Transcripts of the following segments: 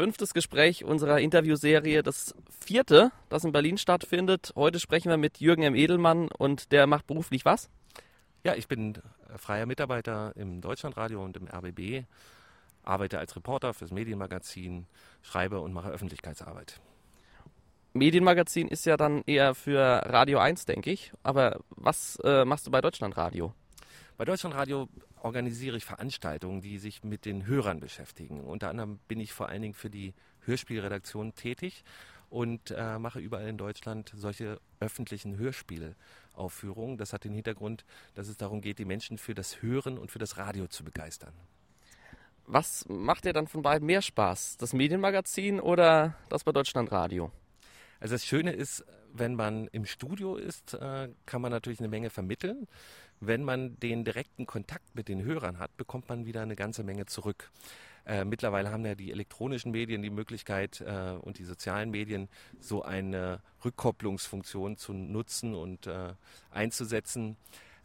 Fünftes Gespräch unserer Interviewserie, das vierte, das in Berlin stattfindet. Heute sprechen wir mit Jürgen M. Edelmann und der macht beruflich was? Ja, ich bin freier Mitarbeiter im Deutschlandradio und im RBB, arbeite als Reporter fürs Medienmagazin, schreibe und mache Öffentlichkeitsarbeit. Medienmagazin ist ja dann eher für Radio 1, denke ich. Aber was äh, machst du bei Deutschlandradio? Bei Deutschlandradio organisiere ich Veranstaltungen, die sich mit den Hörern beschäftigen. Unter anderem bin ich vor allen Dingen für die Hörspielredaktion tätig und äh, mache überall in Deutschland solche öffentlichen Hörspielaufführungen. Das hat den Hintergrund, dass es darum geht, die Menschen für das Hören und für das Radio zu begeistern. Was macht dir dann von beiden mehr Spaß? Das Medienmagazin oder das bei Deutschlandradio? Also das Schöne ist, wenn man im Studio ist, äh, kann man natürlich eine Menge vermitteln. Wenn man den direkten Kontakt mit den Hörern hat, bekommt man wieder eine ganze Menge zurück. Äh, mittlerweile haben ja die elektronischen Medien die Möglichkeit äh, und die sozialen Medien so eine Rückkopplungsfunktion zu nutzen und einzusetzen,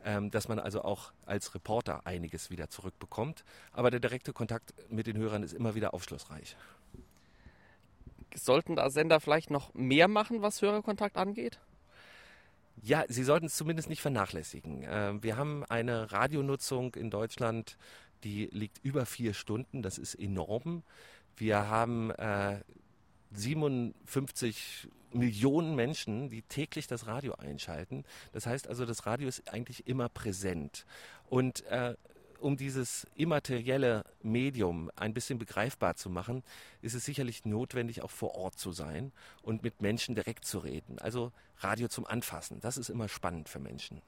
ähm, dass man also auch als Reporter einiges wieder zurückbekommt. Aber der direkte Kontakt mit den Hörern ist immer wieder aufschlussreich. Sollten da Sender vielleicht noch mehr machen, was Hörerkontakt angeht? Ja, sie sollten es zumindest nicht vernachlässigen. Äh, wir haben eine Radionutzung in Deutschland, die liegt über vier Stunden. Das ist enorm. Wir haben äh, 57 Millionen Menschen, die täglich das Radio einschalten. Das heißt also, das Radio ist eigentlich immer präsent. Und äh, um dieses immaterielle Medium ein bisschen begreifbar zu machen, ist es sicherlich notwendig, auch vor Ort zu sein und mit Menschen direkt zu reden. Also Radio zum Anfassen, das ist immer spannend für Menschen.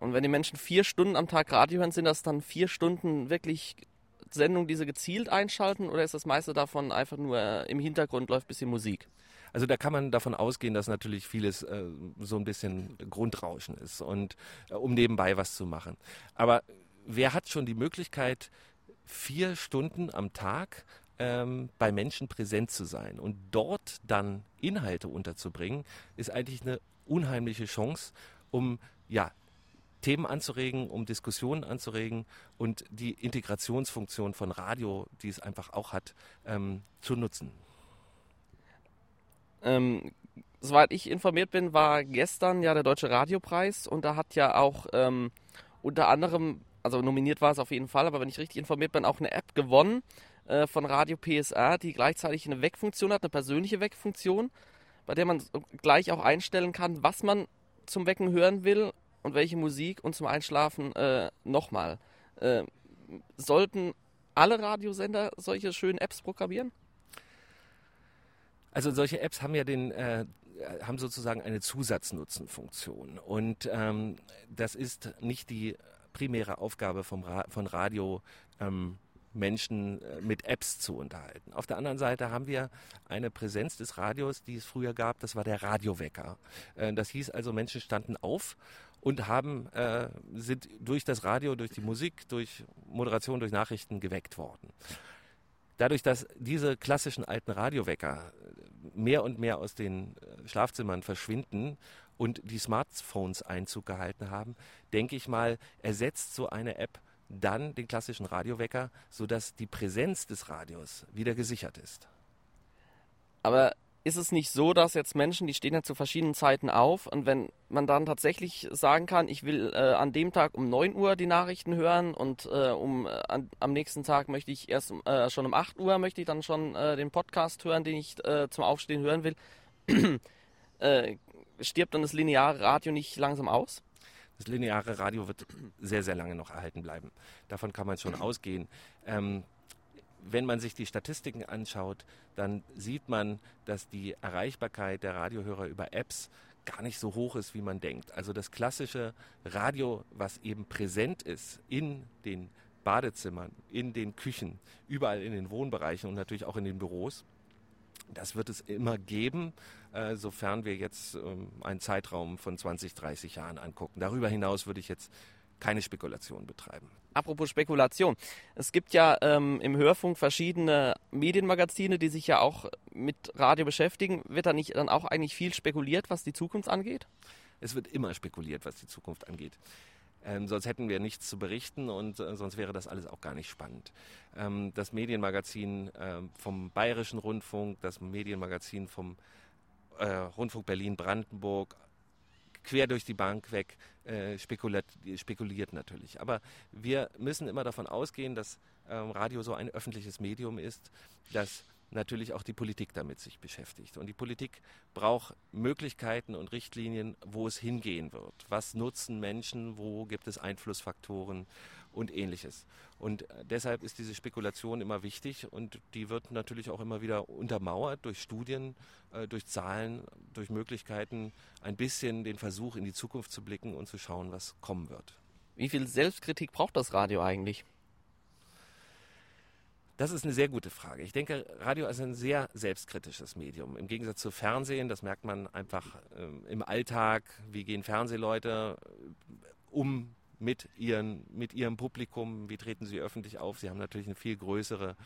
Und wenn die Menschen vier Stunden am Tag Radio hören, sind das dann vier Stunden wirklich Sendungen, die sie gezielt einschalten oder ist das meiste davon einfach nur äh, im Hintergrund läuft ein bisschen Musik? Also da kann man davon ausgehen, dass natürlich vieles äh, so ein bisschen Grundrauschen ist und äh, um nebenbei was zu machen. Aber wer hat schon die Möglichkeit, vier Stunden am Tag ähm, bei Menschen präsent zu sein und dort dann Inhalte unterzubringen, ist eigentlich eine unheimliche Chance, um ja Themen anzuregen, um Diskussionen anzuregen und die Integrationsfunktion von Radio, die es einfach auch hat, ähm, zu nutzen. Ähm, soweit ich informiert bin, war gestern ja der Deutsche Radiopreis und da hat ja auch ähm, unter anderem also nominiert war es auf jeden Fall, aber wenn ich richtig informiert bin, auch eine App gewonnen äh, von Radio PSR, die gleichzeitig eine Weckfunktion hat, eine persönliche Weckfunktion, bei der man gleich auch einstellen kann, was man zum Wecken hören will und welche Musik und zum Einschlafen äh, nochmal. Äh, sollten alle Radiosender solche schönen Apps programmieren? Also solche Apps haben ja den äh, haben sozusagen eine Zusatznutzenfunktion und ähm, das ist nicht die primäre Aufgabe vom Ra von Radio, ähm, Menschen äh, mit Apps zu unterhalten. Auf der anderen Seite haben wir eine Präsenz des Radios, die es früher gab, das war der Radiowecker. Äh, das hieß also, Menschen standen auf und haben, äh, sind durch das Radio, durch die Musik, durch Moderation, durch Nachrichten geweckt worden. Dadurch, dass diese klassischen alten Radiowecker mehr und mehr aus den Schlafzimmern verschwinden und die Smartphones Einzug gehalten haben, denke ich mal, ersetzt so eine App dann den klassischen Radiowecker, sodass die Präsenz des Radios wieder gesichert ist. Aber ist es nicht so, dass jetzt Menschen, die stehen ja zu verschiedenen Zeiten auf und wenn man dann tatsächlich sagen kann, ich will äh, an dem Tag um 9 Uhr die Nachrichten hören und äh, um, äh, an, am nächsten Tag möchte ich erst äh, schon um 8 Uhr möchte ich dann schon äh, den Podcast hören, den ich zum Aufstehen hören will, stirbt dann das lineare Radio nicht langsam aus? Das lineare Radio wird sehr, sehr lange noch erhalten bleiben. Davon kann man schon ausgehen. Ähm, wenn man sich die Statistiken anschaut, dann sieht man, dass die Erreichbarkeit der Radiohörer über Apps gar nicht so hoch ist, wie man denkt. Also das klassische Radio, was eben präsent ist in den Badezimmern, in den Küchen, überall in den Wohnbereichen und natürlich auch in den Büros, das wird es immer geben, äh, sofern wir jetzt ähm, einen Zeitraum von 20, 30 Jahren angucken. Darüber hinaus würde ich jetzt keine Spekulation betreiben. Apropos Spekulation. Es gibt ja ähm, im Hörfunk verschiedene Medienmagazine, die sich ja auch mit Radio beschäftigen. Wird da nicht dann auch eigentlich viel spekuliert, was die Zukunft angeht? Es wird immer spekuliert, was die Zukunft angeht. Ähm, sonst hätten wir nichts zu berichten und äh, sonst wäre das alles auch gar nicht spannend. Ähm, das Medienmagazin äh, vom Bayerischen Rundfunk, das Medienmagazin vom äh, Rundfunk Berlin-Brandenburg, quer durch die Bank weg äh, spekuliert, spekuliert, natürlich. Aber wir müssen immer davon ausgehen, dass ähm, Radio so ein öffentliches Medium ist, das natürlich auch die Politik damit sich beschäftigt. Und die Politik braucht Möglichkeiten und Richtlinien, wo es hingehen wird. Was nutzen Menschen, wo gibt es Einflussfaktoren und ähnliches. Und äh, deshalb ist diese Spekulation immer wichtig und die wird natürlich auch immer wieder untermauert durch Studien, äh, durch Zahlen, durch Möglichkeiten, ein bisschen den Versuch in die Zukunft zu blicken und zu schauen, was kommen wird. Wie viel Selbstkritik braucht das Radio eigentlich? Das ist eine sehr gute Frage. Ich denke, Radio ist ein sehr selbstkritisches Medium. Im Gegensatz zu Fernsehen, das merkt man einfach ähm, im Alltag. Wie gehen Fernsehleute äh, um mit, ihren, mit ihrem Publikum? Wie treten sie öffentlich auf? Sie haben natürlich eine viel größere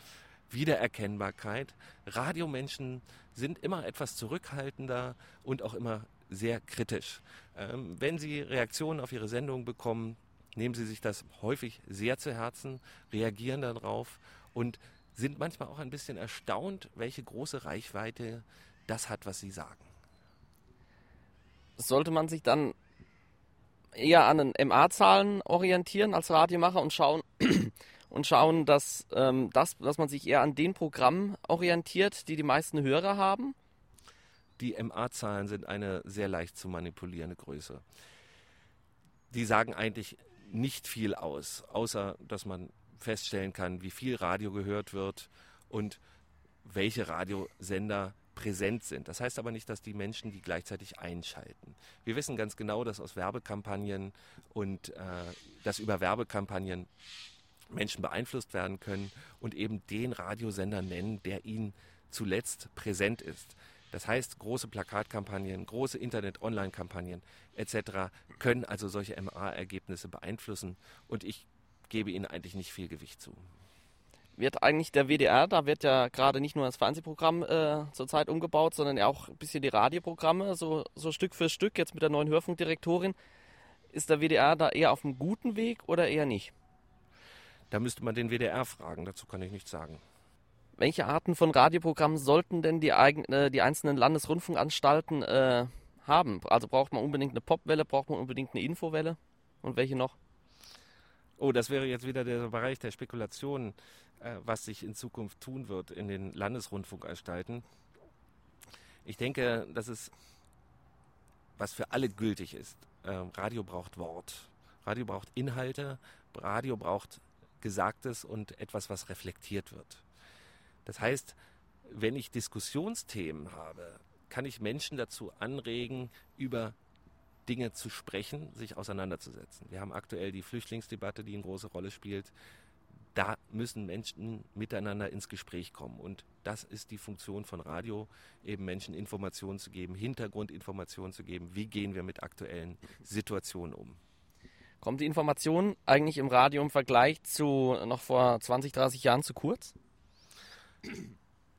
Wiedererkennbarkeit. Radiomenschen sind immer etwas zurückhaltender und auch immer sehr kritisch. Ähm, wenn sie Reaktionen auf ihre Sendung bekommen, nehmen sie sich das häufig sehr zu Herzen, reagieren darauf und sind manchmal auch ein bisschen erstaunt, welche große Reichweite das hat, was sie sagen. Sollte man sich dann eher an den MA-Zahlen orientieren als Radiomacher und schauen, und schauen, dass, ähm, das, dass man sich eher an den Programmen orientiert, die die meisten Hörer haben? Die MA-Zahlen sind eine sehr leicht zu manipulierende Größe. Die sagen eigentlich nicht viel aus, außer dass man feststellen kann, wie viel Radio gehört wird und welche Radiosender präsent sind. Das heißt aber nicht, dass die Menschen die gleichzeitig einschalten. Wir wissen ganz genau, dass aus Werbekampagnen und äh, dass über Werbekampagnen Menschen beeinflusst werden können und eben den Radiosender nennen, der ihnen zuletzt präsent ist. Das heißt, große Plakatkampagnen, große Internet-Online-Kampagnen etc. können also solche MA-Ergebnisse beeinflussen und ich gebe ihnen eigentlich nicht viel Gewicht zu. Wird eigentlich der WDR, da wird ja gerade nicht nur das Fernsehprogramm äh, zurzeit umgebaut, sondern auch ein bisschen die Radioprogramme, so, so Stück für Stück, jetzt mit der neuen Hörfunkdirektorin. Ist der WDR da eher auf einem guten Weg oder eher nicht? Da müsste man den WDR fragen, dazu kann ich nichts sagen. Welche Arten von Radioprogrammen sollten denn die, äh, die einzelnen Landesrundfunkanstalten äh, haben? Also braucht man unbedingt eine Popwelle, braucht man unbedingt eine Infowelle und welche noch? Oh, das wäre jetzt wieder der Bereich der Spekulation, äh, was sich in Zukunft tun wird in den Landesrundfunkanstalten. Ich denke, das ist, was für alle gültig ist. Äh, Radio braucht Wort. Radio braucht Inhalte. Radio braucht Gesagtes und etwas, was reflektiert wird. Das heißt, wenn ich Diskussionsthemen habe, kann ich Menschen dazu anregen, über Dinge zu sprechen, sich auseinanderzusetzen. Wir haben aktuell die Flüchtlingsdebatte, die eine große Rolle spielt. Da müssen Menschen miteinander ins Gespräch kommen. Und das ist die Funktion von Radio, eben Menschen Informationen zu geben, Hintergrundinformationen zu geben. Wie gehen wir mit aktuellen Situationen um? Kommt die Information eigentlich im Radio im Vergleich zu noch vor 20, 30 Jahren zu kurz?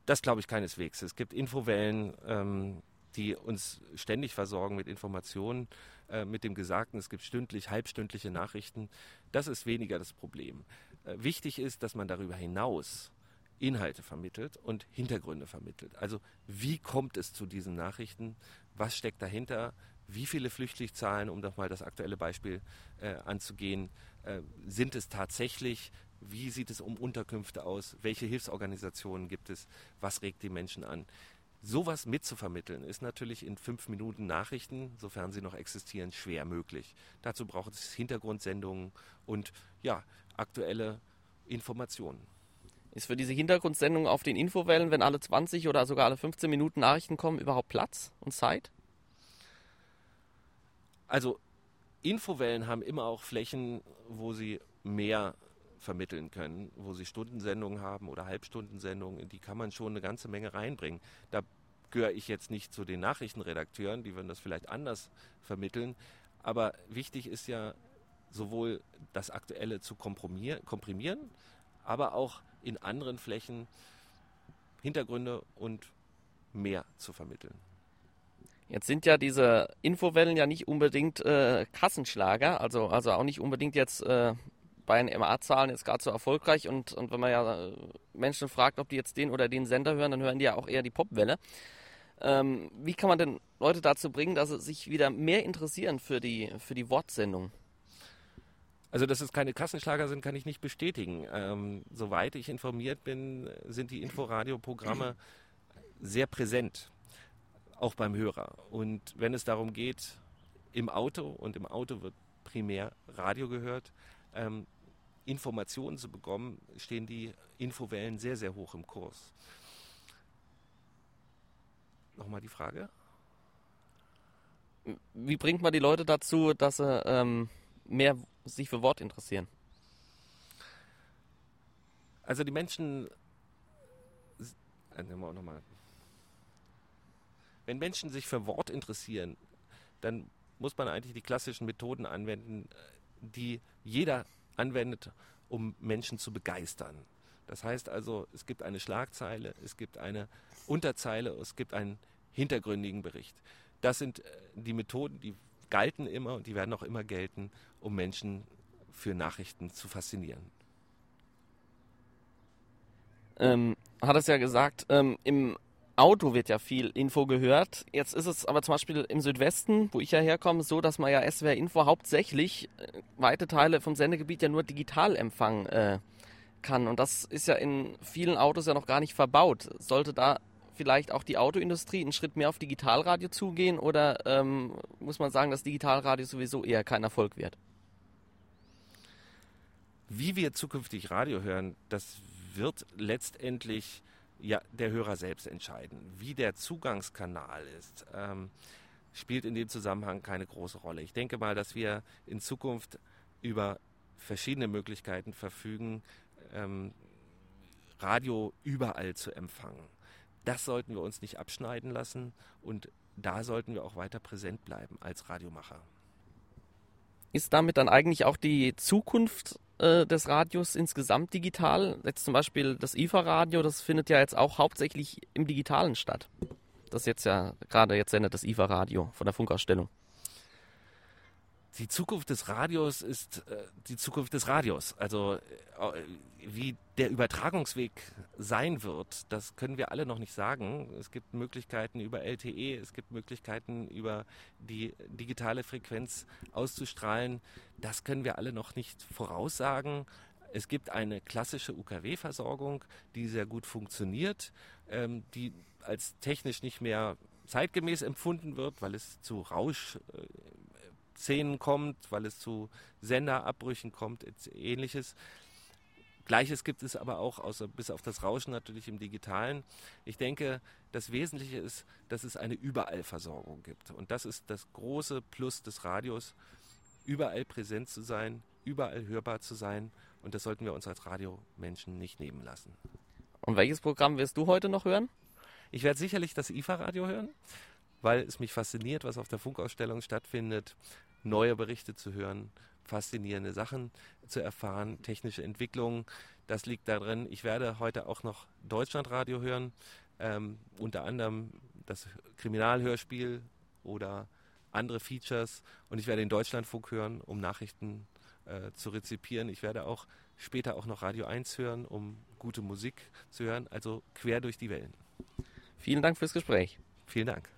Das glaube ich keineswegs. Es gibt Infowellen, ähm, die uns ständig versorgen mit Informationen, äh, mit dem Gesagten. Es gibt stündlich, halbstündliche Nachrichten. Das ist weniger das Problem. Äh, wichtig ist, dass man darüber hinaus Inhalte vermittelt und Hintergründe vermittelt. Also wie kommt es zu diesen Nachrichten? Was steckt dahinter? Wie viele Flüchtlingszahlen, um doch mal das aktuelle Beispiel äh, anzugehen, äh, sind es tatsächlich? Wie sieht es um Unterkünfte aus? Welche Hilfsorganisationen gibt es? Was regt die Menschen an? Sowas mitzuvermitteln ist natürlich in fünf Minuten Nachrichten, sofern sie noch existieren, schwer möglich. Dazu braucht es Hintergrundsendungen und ja, aktuelle Informationen. Ist für diese Hintergrundsendung auf den Infowellen, wenn alle 20 oder sogar alle 15 Minuten Nachrichten kommen, überhaupt Platz und Zeit? Also Infowellen haben immer auch Flächen, wo sie mehr vermitteln können, wo sie Stundensendungen haben oder Halbstundensendungen, die kann man schon eine ganze Menge reinbringen. Da gehöre ich jetzt nicht zu den Nachrichtenredakteuren, die würden das vielleicht anders vermitteln. Aber wichtig ist ja sowohl das Aktuelle zu komprimieren, aber auch in anderen Flächen Hintergründe und mehr zu vermitteln. Jetzt sind ja diese Infowellen ja nicht unbedingt äh, Kassenschlager, also, also auch nicht unbedingt jetzt äh, den MA-Zahlen jetzt gerade so erfolgreich. Und, und wenn man ja äh, Menschen fragt, ob die jetzt den oder den Sender hören, dann hören die ja auch eher die Popwelle. Ähm, wie kann man denn Leute dazu bringen, dass sie sich wieder mehr interessieren für die, für die Wortsendung? Also, dass es keine Kassenschlager sind, kann ich nicht bestätigen. Ähm, soweit ich informiert bin, sind die Inforadio-Programme sehr präsent auch beim Hörer. Und wenn es darum geht, im Auto, und im Auto wird primär Radio gehört, ähm, Informationen zu bekommen, stehen die Infowellen sehr, sehr hoch im Kurs. Nochmal die Frage? Wie bringt man die Leute dazu, dass sie ähm, mehr sich für Wort interessieren? Also die Menschen, äh, nehmen wir auch nochmal wenn Menschen sich für Wort interessieren, dann muss man eigentlich die klassischen Methoden anwenden, die jeder anwendet, um Menschen zu begeistern. Das heißt also, es gibt eine Schlagzeile, es gibt eine Unterzeile, es gibt einen hintergründigen Bericht. Das sind äh, die Methoden, die galten immer und die werden auch immer gelten, um Menschen für Nachrichten zu faszinieren. Ähm, hat es ja gesagt, ähm, im Auto wird ja viel Info gehört. Jetzt ist es aber zum Beispiel im Südwesten, wo ich ja herkomme, so, dass man ja SWR Info hauptsächlich äh, weite Teile vom Sendegebiet ja nur digital empfangen äh, kann. Und das ist ja in vielen Autos ja noch gar nicht verbaut. Sollte da vielleicht auch die Autoindustrie einen Schritt mehr auf Digitalradio zugehen oder ähm, muss man sagen, dass Digitalradio sowieso eher kein Erfolg wird? Wie wir zukünftig Radio hören, das wird letztendlich ja, der Hörer selbst entscheiden. Wie der Zugangskanal ist, ähm, spielt in dem Zusammenhang keine große Rolle. Ich denke mal, dass wir in Zukunft über verschiedene Möglichkeiten verfügen, ähm, Radio überall zu empfangen. Das sollten wir uns nicht abschneiden lassen und da sollten wir auch weiter präsent bleiben als Radiomacher. Ist damit dann eigentlich auch die Zukunft äh, des Radios insgesamt digital. Jetzt zum Beispiel das IFA-Radio, das findet ja jetzt auch hauptsächlich im Digitalen statt. Das jetzt ja gerade jetzt sendet das IFA-Radio von der Funkausstellung. Die Zukunft des Radios ist äh, die Zukunft des Radios. Also äh, wie der Übertragungsweg sein wird, das können wir alle noch nicht sagen. Es gibt Möglichkeiten über LTE, es gibt Möglichkeiten über die digitale Frequenz auszustrahlen. Das können wir alle noch nicht voraussagen. Es gibt eine klassische UKW-Versorgung, die sehr gut funktioniert, ähm, die als technisch nicht mehr zeitgemäß empfunden wird, weil es zu Rauschszenen kommt, weil es zu Senderabbrüchen kommt, ähnliches. Gleiches gibt es aber auch, außer bis auf das Rauschen natürlich im Digitalen. Ich denke, das Wesentliche ist, dass es eine Überallversorgung gibt. Und das ist das große Plus des Radios, überall präsent zu sein, überall hörbar zu sein. Und das sollten wir uns als Radiomenschen nicht nehmen lassen. Und welches Programm wirst du heute noch hören? Ich werde sicherlich das IFA-Radio hören, weil es mich fasziniert, was auf der Funkausstellung stattfindet, neue Berichte zu hören, faszinierende Sachen zu erfahren, technische Entwicklungen. Das liegt darin. Ich werde heute auch noch Deutschlandradio hören, ähm, unter anderem das Kriminalhörspiel oder andere Features. Und ich werde den Deutschlandfunk hören, um Nachrichten äh, zu rezipieren. Ich werde auch später auch noch Radio 1 hören, um gute Musik zu hören, also quer durch die Wellen. Vielen Dank fürs Gespräch. Vielen Dank.